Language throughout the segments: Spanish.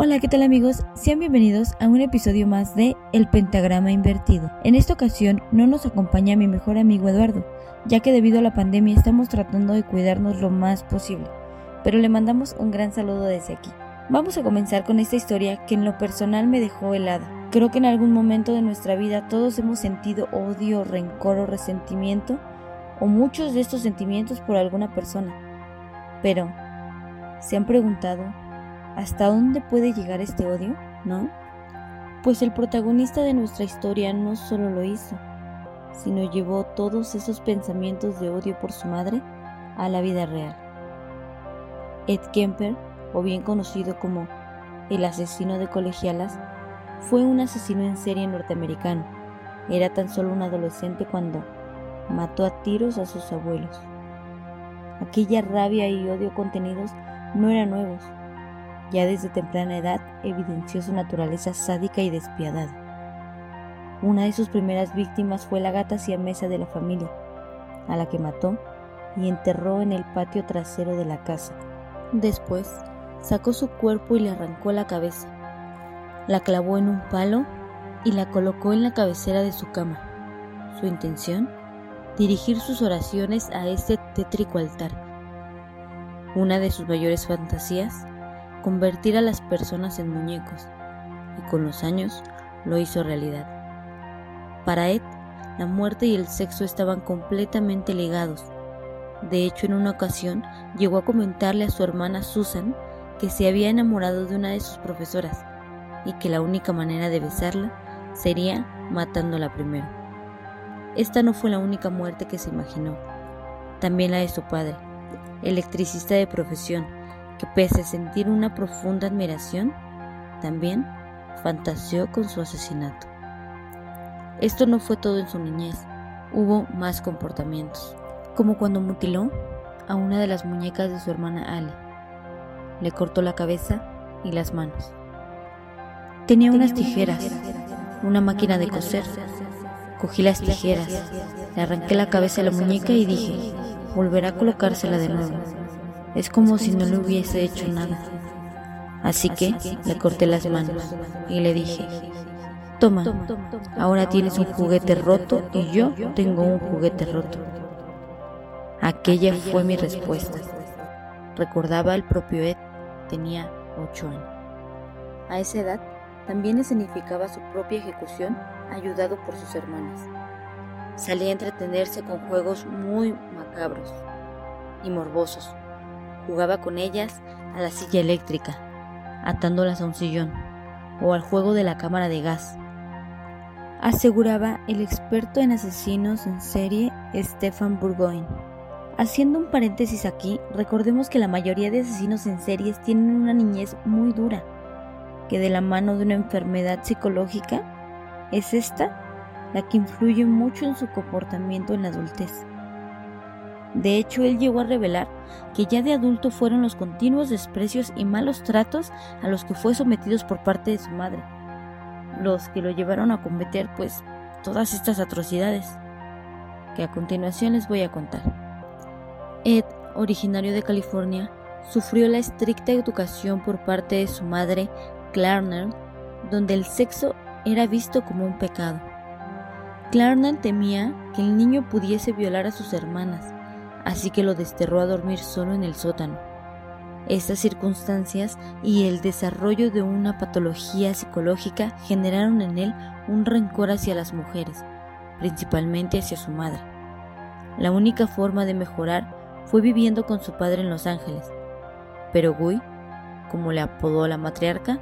Hola, ¿qué tal amigos? Sean bienvenidos a un episodio más de El Pentagrama Invertido. En esta ocasión no nos acompaña mi mejor amigo Eduardo, ya que debido a la pandemia estamos tratando de cuidarnos lo más posible, pero le mandamos un gran saludo desde aquí. Vamos a comenzar con esta historia que en lo personal me dejó helada. Creo que en algún momento de nuestra vida todos hemos sentido odio, rencor o resentimiento, o muchos de estos sentimientos por alguna persona. Pero, ¿se han preguntado ¿Hasta dónde puede llegar este odio? ¿No? Pues el protagonista de nuestra historia no solo lo hizo, sino llevó todos esos pensamientos de odio por su madre a la vida real. Ed Kemper, o bien conocido como el asesino de colegialas, fue un asesino en serie norteamericano. Era tan solo un adolescente cuando mató a tiros a sus abuelos. Aquella rabia y odio contenidos no eran nuevos, ya desde temprana edad evidenció su naturaleza sádica y despiadada. Una de sus primeras víctimas fue la gata siamesa de la familia, a la que mató y enterró en el patio trasero de la casa. Después, sacó su cuerpo y le arrancó la cabeza. La clavó en un palo y la colocó en la cabecera de su cama. Su intención, dirigir sus oraciones a este tétrico altar. Una de sus mayores fantasías convertir a las personas en muñecos, y con los años lo hizo realidad. Para Ed, la muerte y el sexo estaban completamente ligados. De hecho, en una ocasión llegó a comentarle a su hermana Susan que se había enamorado de una de sus profesoras y que la única manera de besarla sería matándola primero. Esta no fue la única muerte que se imaginó, también la de su padre, electricista de profesión, que pese a sentir una profunda admiración, también fantaseó con su asesinato. Esto no fue todo en su niñez, hubo más comportamientos, como cuando mutiló a una de las muñecas de su hermana Ali. Le cortó la cabeza y las manos. Tenía unas tijeras, una máquina de coser. Cogí las tijeras, le arranqué la cabeza a la muñeca y dije, volverá a colocársela de nuevo. Es como si no le hubiese hecho nada. Así que le corté las manos y le dije, toma, ahora tienes un juguete roto y yo tengo un juguete roto. Aquella fue mi respuesta. Recordaba el propio Ed, tenía ocho años. A esa edad también escenificaba su propia ejecución ayudado por sus hermanas. Salía a entretenerse con juegos muy macabros y morbosos Jugaba con ellas a la silla eléctrica, atándolas a un sillón, o al juego de la cámara de gas. Aseguraba el experto en asesinos en serie Stefan Burgoyne. Haciendo un paréntesis aquí, recordemos que la mayoría de asesinos en series tienen una niñez muy dura, que de la mano de una enfermedad psicológica es esta la que influye mucho en su comportamiento en la adultez. De hecho, él llegó a revelar que ya de adulto fueron los continuos desprecios y malos tratos a los que fue sometidos por parte de su madre, los que lo llevaron a cometer pues todas estas atrocidades, que a continuación les voy a contar. Ed, originario de California, sufrió la estricta educación por parte de su madre, Clarnell, donde el sexo era visto como un pecado. Clarnell temía que el niño pudiese violar a sus hermanas, así que lo desterró a dormir solo en el sótano. Estas circunstancias y el desarrollo de una patología psicológica generaron en él un rencor hacia las mujeres, principalmente hacia su madre. La única forma de mejorar fue viviendo con su padre en Los Ángeles, pero Guy, como le apodó la matriarca,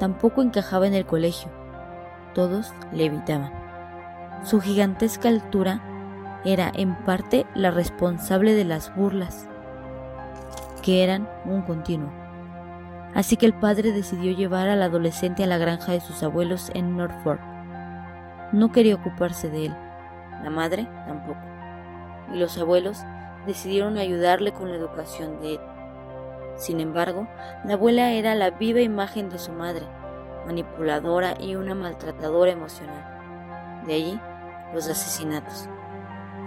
tampoco encajaba en el colegio. Todos le evitaban. Su gigantesca altura era en parte la responsable de las burlas, que eran un continuo. Así que el padre decidió llevar al adolescente a la granja de sus abuelos en Norfolk. No quería ocuparse de él, la madre tampoco, y los abuelos decidieron ayudarle con la educación de él. Sin embargo, la abuela era la viva imagen de su madre, manipuladora y una maltratadora emocional. De allí los asesinatos.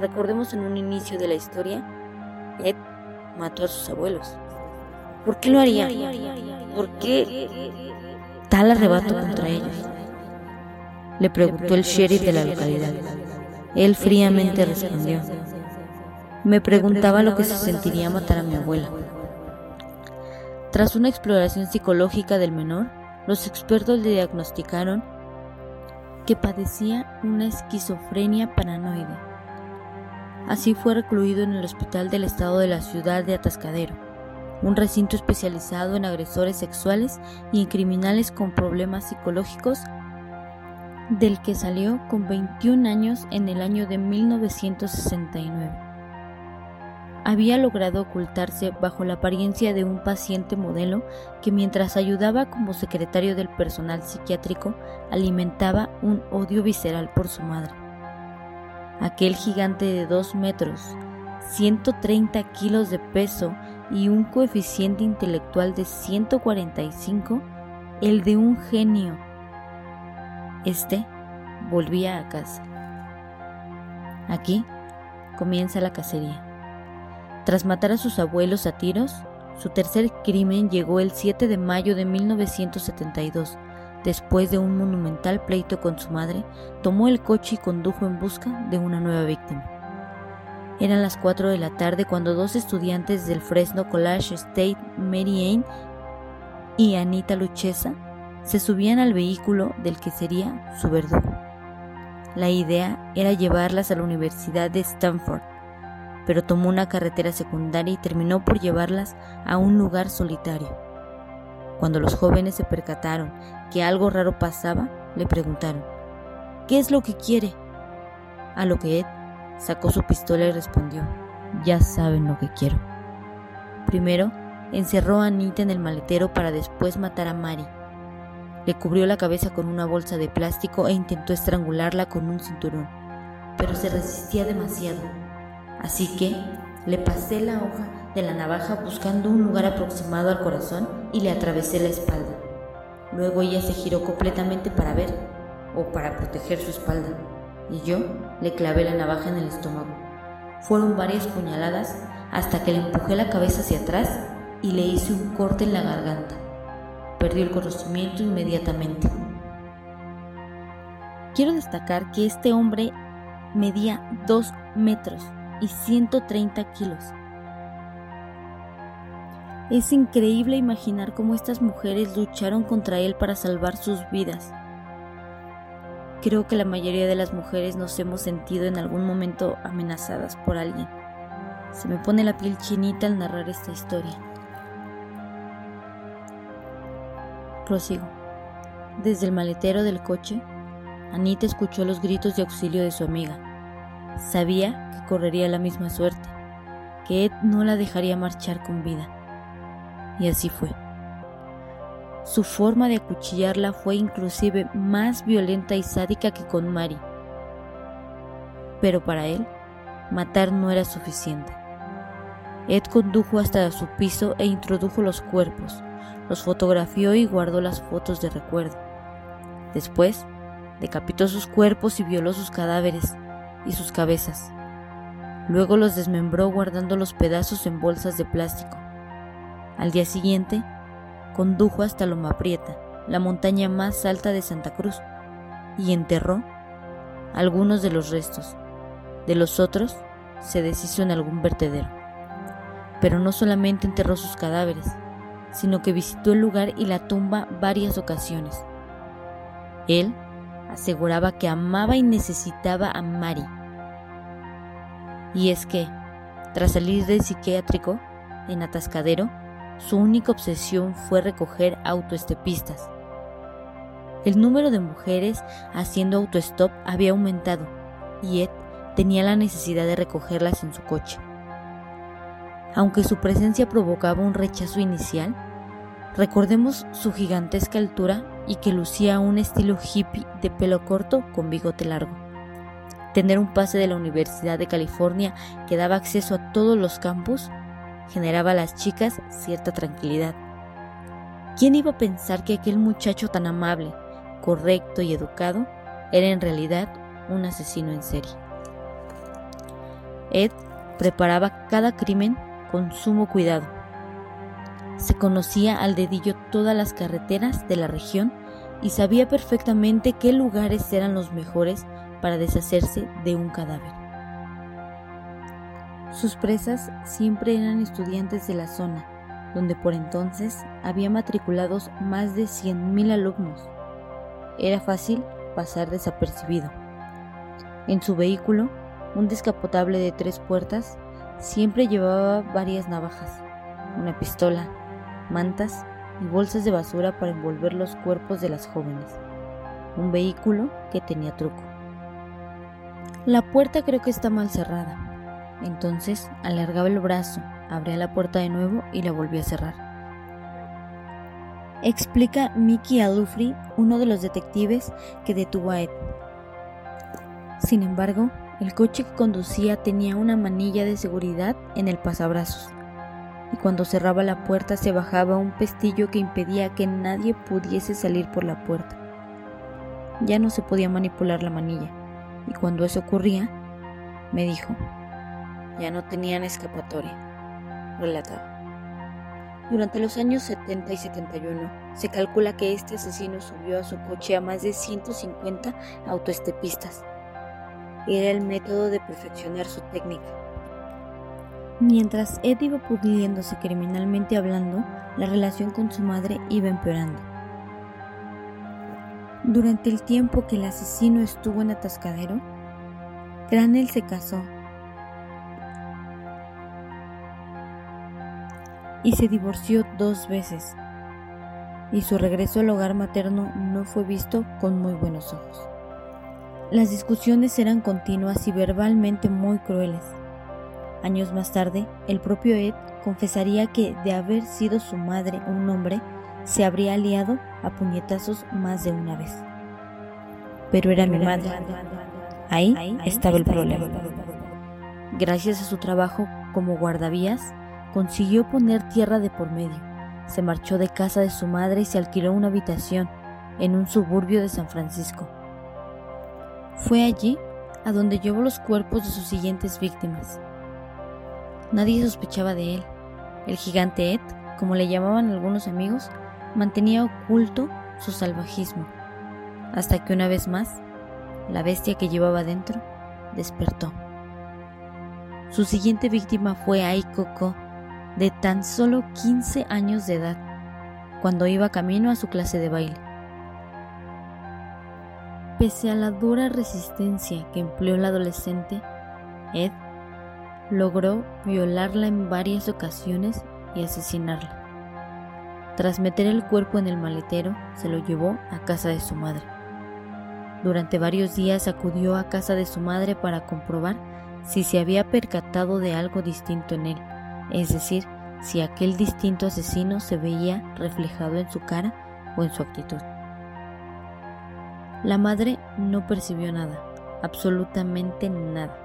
Recordemos en un inicio de la historia, Ed mató a sus abuelos. ¿Por qué lo haría? ¿Por qué tal arrebato contra ellos? Le preguntó el sheriff de la localidad. Él fríamente respondió. Me preguntaba lo que se sentiría matar a mi abuela. Tras una exploración psicológica del menor, los expertos le diagnosticaron que padecía una esquizofrenia paranoide. Así fue recluido en el Hospital del Estado de la ciudad de Atascadero, un recinto especializado en agresores sexuales y en criminales con problemas psicológicos, del que salió con 21 años en el año de 1969 había logrado ocultarse bajo la apariencia de un paciente modelo que mientras ayudaba como secretario del personal psiquiátrico alimentaba un odio visceral por su madre. Aquel gigante de 2 metros, 130 kilos de peso y un coeficiente intelectual de 145, el de un genio. Este volvía a casa. Aquí comienza la cacería. Tras matar a sus abuelos a tiros, su tercer crimen llegó el 7 de mayo de 1972. Después de un monumental pleito con su madre, tomó el coche y condujo en busca de una nueva víctima. Eran las 4 de la tarde cuando dos estudiantes del Fresno College State, Mary Ann y Anita Luchesa, se subían al vehículo del que sería su verdugo. La idea era llevarlas a la Universidad de Stanford, pero tomó una carretera secundaria y terminó por llevarlas a un lugar solitario. Cuando los jóvenes se percataron que algo raro pasaba, le preguntaron, ¿qué es lo que quiere? A lo que Ed sacó su pistola y respondió, ya saben lo que quiero. Primero, encerró a Anita en el maletero para después matar a Mari. Le cubrió la cabeza con una bolsa de plástico e intentó estrangularla con un cinturón, pero se resistía demasiado Así que le pasé la hoja de la navaja buscando un lugar aproximado al corazón y le atravesé la espalda. Luego ella se giró completamente para ver o para proteger su espalda y yo le clavé la navaja en el estómago. Fueron varias puñaladas hasta que le empujé la cabeza hacia atrás y le hice un corte en la garganta. Perdió el conocimiento inmediatamente. Quiero destacar que este hombre medía dos metros y 130 kilos. Es increíble imaginar cómo estas mujeres lucharon contra él para salvar sus vidas. Creo que la mayoría de las mujeres nos hemos sentido en algún momento amenazadas por alguien. Se me pone la piel chinita al narrar esta historia. Prosigo. Desde el maletero del coche, Anita escuchó los gritos de auxilio de su amiga. Sabía que correría la misma suerte, que Ed no la dejaría marchar con vida. Y así fue. Su forma de acuchillarla fue inclusive más violenta y sádica que con Mari. Pero para él, matar no era suficiente. Ed condujo hasta su piso e introdujo los cuerpos, los fotografió y guardó las fotos de recuerdo. Después, decapitó sus cuerpos y violó sus cadáveres, y sus cabezas. Luego los desmembró guardando los pedazos en bolsas de plástico. Al día siguiente, condujo hasta Loma Prieta, la montaña más alta de Santa Cruz, y enterró algunos de los restos. De los otros, se deshizo en algún vertedero. Pero no solamente enterró sus cadáveres, sino que visitó el lugar y la tumba varias ocasiones. Él aseguraba que amaba y necesitaba a Mari. Y es que, tras salir del psiquiátrico, en Atascadero, su única obsesión fue recoger autoestepistas. El número de mujeres haciendo autostop había aumentado y Ed tenía la necesidad de recogerlas en su coche. Aunque su presencia provocaba un rechazo inicial, recordemos su gigantesca altura y que lucía un estilo hippie de pelo corto con bigote largo. Tener un pase de la Universidad de California que daba acceso a todos los campus generaba a las chicas cierta tranquilidad. ¿Quién iba a pensar que aquel muchacho tan amable, correcto y educado era en realidad un asesino en serie? Ed preparaba cada crimen con sumo cuidado se conocía al dedillo todas las carreteras de la región y sabía perfectamente qué lugares eran los mejores para deshacerse de un cadáver. Sus presas siempre eran estudiantes de la zona, donde por entonces había matriculados más de 100.000 alumnos. Era fácil pasar desapercibido. En su vehículo, un descapotable de tres puertas, siempre llevaba varias navajas, una pistola, mantas y bolsas de basura para envolver los cuerpos de las jóvenes. Un vehículo que tenía truco. La puerta creo que está mal cerrada. Entonces alargaba el brazo, abría la puerta de nuevo y la volvía a cerrar. Explica Mickey Alufri, uno de los detectives que detuvo a Ed. Sin embargo, el coche que conducía tenía una manilla de seguridad en el pasabrazos y cuando cerraba la puerta se bajaba un pestillo que impedía que nadie pudiese salir por la puerta. Ya no se podía manipular la manilla, y cuando eso ocurría, me dijo, ya no tenían escapatoria, relataba. Durante los años 70 y 71, se calcula que este asesino subió a su coche a más de 150 autoestepistas. Era el método de perfeccionar su técnica Mientras Ed iba pudiéndose criminalmente hablando, la relación con su madre iba empeorando. Durante el tiempo que el asesino estuvo en Atascadero, Granel se casó y se divorció dos veces, y su regreso al hogar materno no fue visto con muy buenos ojos. Las discusiones eran continuas y verbalmente muy crueles. Años más tarde, el propio Ed confesaría que de haber sido su madre un hombre, se habría aliado a puñetazos más de una vez. Pero era mi madre. Ahí estaba el problema. Gracias a su trabajo como guardavías, consiguió poner tierra de por medio. Se marchó de casa de su madre y se alquiló una habitación en un suburbio de San Francisco. Fue allí a donde llevó los cuerpos de sus siguientes víctimas. Nadie sospechaba de él. El gigante Ed, como le llamaban algunos amigos, mantenía oculto su salvajismo, hasta que una vez más, la bestia que llevaba dentro despertó. Su siguiente víctima fue Aikoko, de tan solo 15 años de edad, cuando iba camino a su clase de baile. Pese a la dura resistencia que empleó el adolescente, Ed logró violarla en varias ocasiones y asesinarla. Tras meter el cuerpo en el maletero, se lo llevó a casa de su madre. Durante varios días acudió a casa de su madre para comprobar si se había percatado de algo distinto en él, es decir, si aquel distinto asesino se veía reflejado en su cara o en su actitud. La madre no percibió nada, absolutamente nada.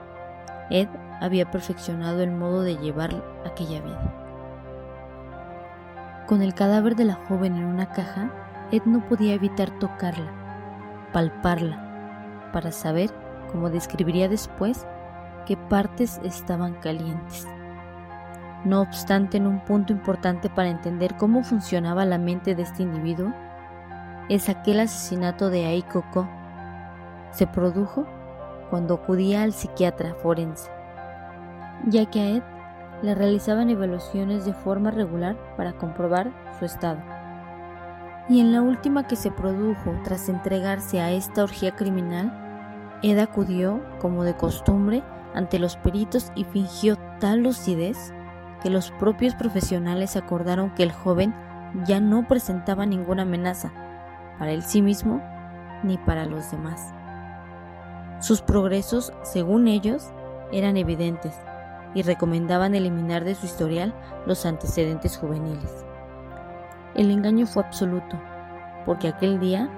Ed había perfeccionado el modo de llevar aquella vida. Con el cadáver de la joven en una caja, Ed no podía evitar tocarla, palparla, para saber, como describiría después, qué partes estaban calientes. No obstante, en un punto importante para entender cómo funcionaba la mente de este individuo, es aquel asesinato de Aikoko. Se produjo cuando acudía al psiquiatra forense ya que a Ed le realizaban evaluaciones de forma regular para comprobar su estado. Y en la última que se produjo tras entregarse a esta orgía criminal, Ed acudió, como de costumbre, ante los peritos y fingió tal lucidez que los propios profesionales acordaron que el joven ya no presentaba ninguna amenaza para él sí mismo ni para los demás. Sus progresos, según ellos, eran evidentes y recomendaban eliminar de su historial los antecedentes juveniles. El engaño fue absoluto, porque aquel día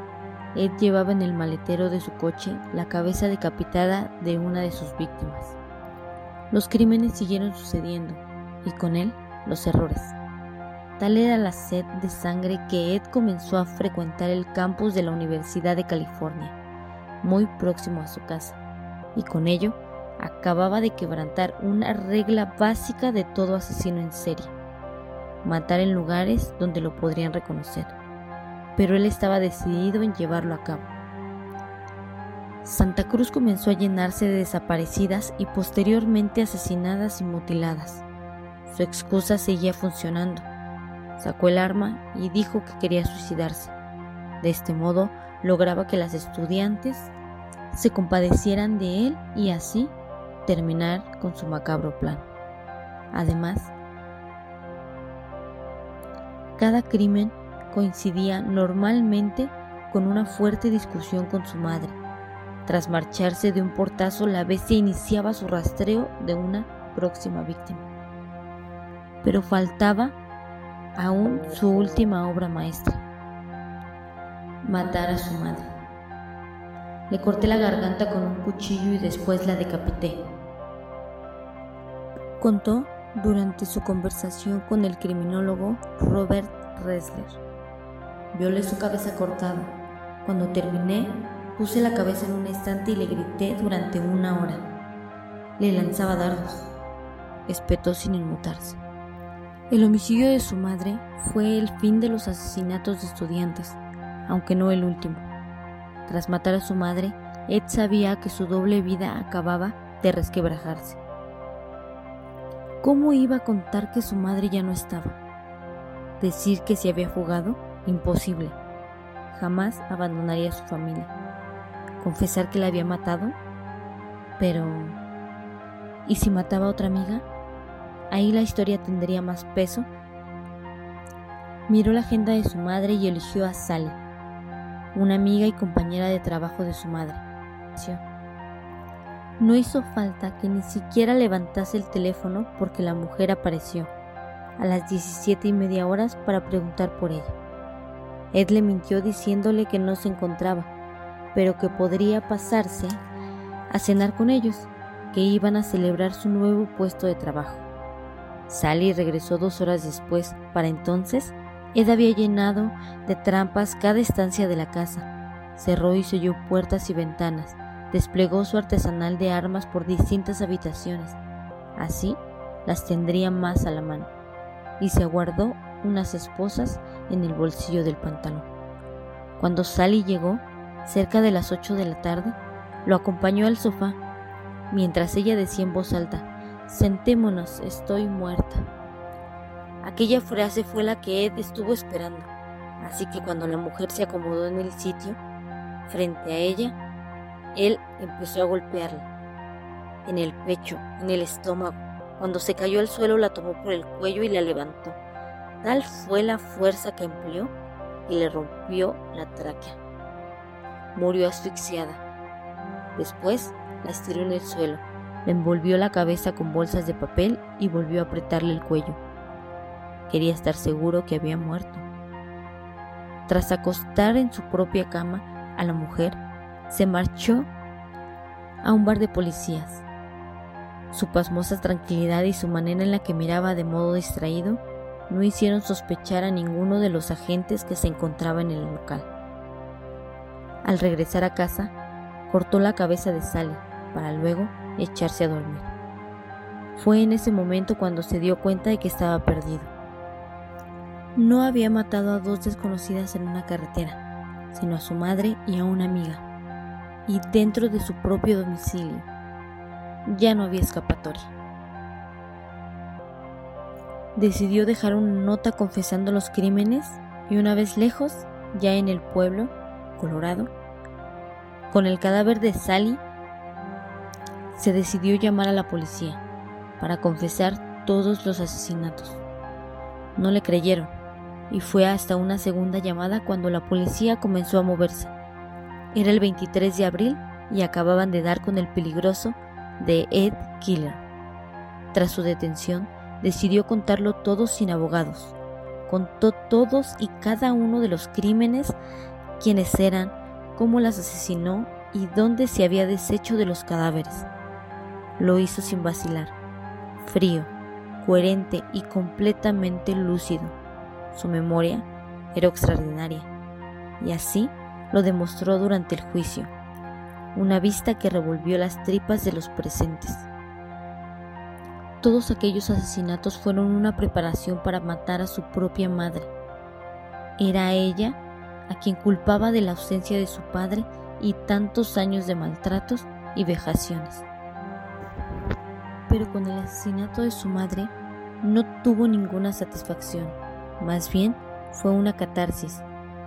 Ed llevaba en el maletero de su coche la cabeza decapitada de una de sus víctimas. Los crímenes siguieron sucediendo, y con él los errores. Tal era la sed de sangre que Ed comenzó a frecuentar el campus de la Universidad de California, muy próximo a su casa, y con ello acababa de quebrantar una regla básica de todo asesino en serie. matar en lugares donde lo podrían reconocer, pero él estaba decidido en llevarlo a cabo. Santa Cruz comenzó a llenarse de desaparecidas y posteriormente asesinadas y mutiladas. Su excusa seguía funcionando. Sacó el arma y dijo que quería suicidarse. De este modo lograba que las estudiantes se compadecieran de él y así terminar con su macabro plan. Además, cada crimen coincidía normalmente con una fuerte discusión con su madre. Tras marcharse de un portazo, la bestia iniciaba su rastreo de una próxima víctima. Pero faltaba aún su última obra maestra, matar a su madre. Le corté la garganta con un cuchillo y después la decapité. Contó durante su conversación con el criminólogo Robert Ressler. Violé su cabeza cortada. Cuando terminé, puse la cabeza en un estante y le grité durante una hora. Le lanzaba dardos. Espetó sin inmutarse. El homicidio de su madre fue el fin de los asesinatos de estudiantes, aunque no el último. Tras matar a su madre, Ed sabía que su doble vida acababa de resquebrajarse. ¿Cómo iba a contar que su madre ya no estaba? Decir que se había fugado, imposible. Jamás abandonaría a su familia. Confesar que la había matado, pero... ¿Y si mataba a otra amiga? Ahí la historia tendría más peso. Miró la agenda de su madre y eligió a Sally una amiga y compañera de trabajo de su madre. No hizo falta que ni siquiera levantase el teléfono porque la mujer apareció a las 17 y media horas para preguntar por ella. Ed le mintió diciéndole que no se encontraba, pero que podría pasarse a cenar con ellos, que iban a celebrar su nuevo puesto de trabajo. Sally regresó dos horas después. Para entonces, Ed había llenado de trampas cada estancia de la casa, cerró y selló puertas y ventanas, desplegó su artesanal de armas por distintas habitaciones. Así las tendría más a la mano, y se guardó unas esposas en el bolsillo del pantalón. Cuando Sally llegó, cerca de las ocho de la tarde, lo acompañó al sofá, mientras ella decía en voz alta, Sentémonos, estoy muerta. Aquella frase fue la que Ed estuvo esperando, así que cuando la mujer se acomodó en el sitio, frente a ella, él empezó a golpearla, en el pecho, en el estómago. Cuando se cayó al suelo la tomó por el cuello y la levantó. Tal fue la fuerza que empleó y le rompió la tráquea. Murió asfixiada. Después la estiró en el suelo, le envolvió la cabeza con bolsas de papel y volvió a apretarle el cuello. Quería estar seguro que había muerto. Tras acostar en su propia cama a la mujer, se marchó a un bar de policías. Su pasmosa tranquilidad y su manera en la que miraba de modo distraído no hicieron sospechar a ninguno de los agentes que se encontraban en el local. Al regresar a casa, cortó la cabeza de Sally para luego echarse a dormir. Fue en ese momento cuando se dio cuenta de que estaba perdido. No había matado a dos desconocidas en una carretera, sino a su madre y a una amiga, y dentro de su propio domicilio. Ya no había escapatoria. Decidió dejar una nota confesando los crímenes y una vez lejos, ya en el pueblo, Colorado, con el cadáver de Sally, se decidió llamar a la policía para confesar todos los asesinatos. No le creyeron y fue hasta una segunda llamada cuando la policía comenzó a moverse. Era el 23 de abril y acababan de dar con el peligroso de Ed Killer. Tras su detención, decidió contarlo todo sin abogados. Contó todos y cada uno de los crímenes, quiénes eran, cómo las asesinó y dónde se había deshecho de los cadáveres. Lo hizo sin vacilar, frío, coherente y completamente lúcido su memoria era extraordinaria, y así lo demostró durante el juicio, una vista que revolvió las tripas de los presentes. Todos aquellos asesinatos fueron una preparación para matar a su propia madre. Era ella a quien culpaba de la ausencia de su padre y tantos años de maltratos y vejaciones. Pero con el asesinato de su madre no tuvo ninguna satisfacción, más bien fue una catarsis,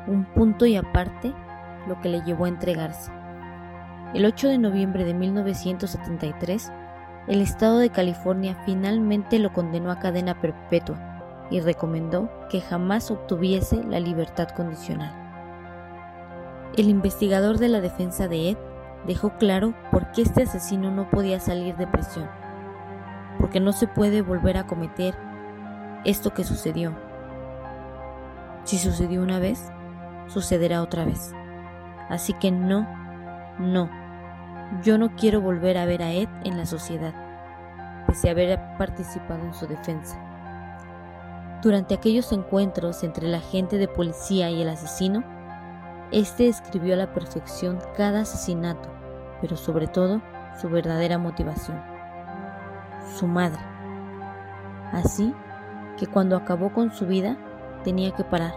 un punto y aparte lo que le llevó a entregarse. El 8 de noviembre de 1973, el Estado de California finalmente lo condenó a cadena perpetua y recomendó que jamás obtuviese la libertad condicional. El investigador de la defensa de Ed dejó claro por qué este asesino no podía salir de prisión, porque no se puede volver a cometer esto que sucedió. Si sucedió una vez, sucederá otra vez. Así que no, no, yo no quiero volver a ver a Ed en la sociedad, pese a haber participado en su defensa. Durante aquellos encuentros entre el agente de policía y el asesino, este escribió a la perfección cada asesinato, pero sobre todo su verdadera motivación, su madre. Así que cuando acabó con su vida, tenía que parar.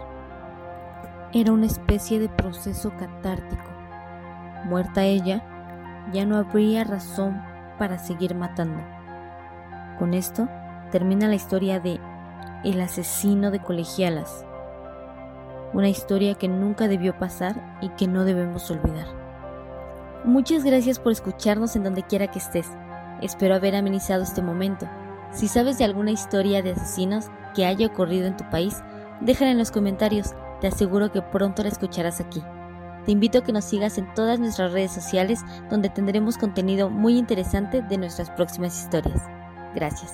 Era una especie de proceso catártico. Muerta ella, ya no habría razón para seguir matando. Con esto termina la historia de El asesino de colegialas, una historia que nunca debió pasar y que no debemos olvidar. Muchas gracias por escucharnos en donde quiera que estés. Espero haber amenizado este momento. Si sabes de alguna historia de asesinos que haya ocurrido en tu país, déjala en los comentarios. Te aseguro que pronto la escucharás aquí. Te invito a que nos sigas en todas nuestras redes sociales donde tendremos contenido muy interesante de nuestras próximas historias. Gracias.